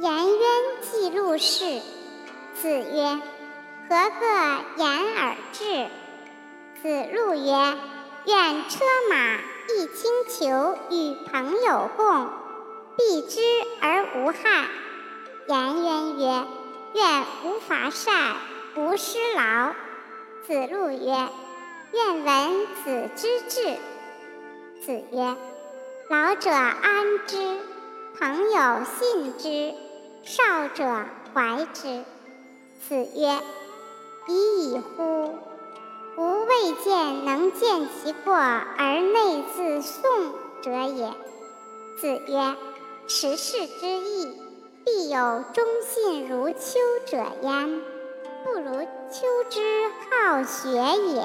颜渊记录事。子曰：“何个言而至？”子路曰：“愿车马易轻裘与朋友共，避之而无害。”颜渊曰：“愿无伐善，无失劳。”子路曰：“愿闻子之志。”子曰：“老者安之，朋友信之，少者怀之。”子曰：“已矣乎！吾未见能见其过而内自颂者也。”子曰：“持世之义，必有忠信如丘者焉，不如丘之好学也。”